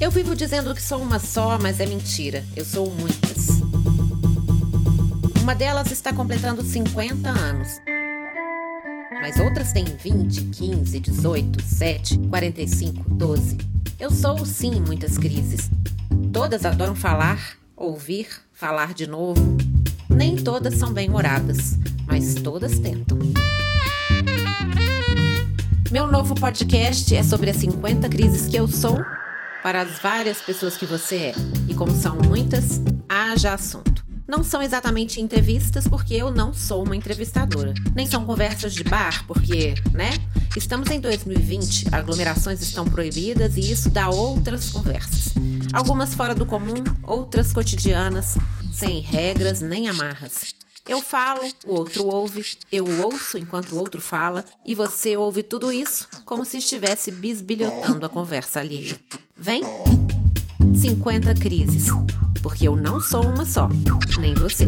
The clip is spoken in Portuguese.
Eu vivo dizendo que sou uma só, mas é mentira. Eu sou muitas. Uma delas está completando 50 anos. Mas outras têm 20, 15, 18, 7, 45, 12. Eu sou, sim, muitas crises. Todas adoram falar, ouvir, falar de novo. Nem todas são bem-humoradas, mas todas tentam. Meu novo podcast é sobre as 50 crises que eu sou para as várias pessoas que você é. E como são muitas, haja assunto. Não são exatamente entrevistas, porque eu não sou uma entrevistadora. Nem são conversas de bar, porque, né? Estamos em 2020, aglomerações estão proibidas e isso dá outras conversas. Algumas fora do comum, outras cotidianas, sem regras nem amarras. Eu falo, o outro ouve, eu ouço enquanto o outro fala, e você ouve tudo isso como se estivesse bisbilhotando a conversa alheia. Vem? 50 crises. Porque eu não sou uma só, nem você.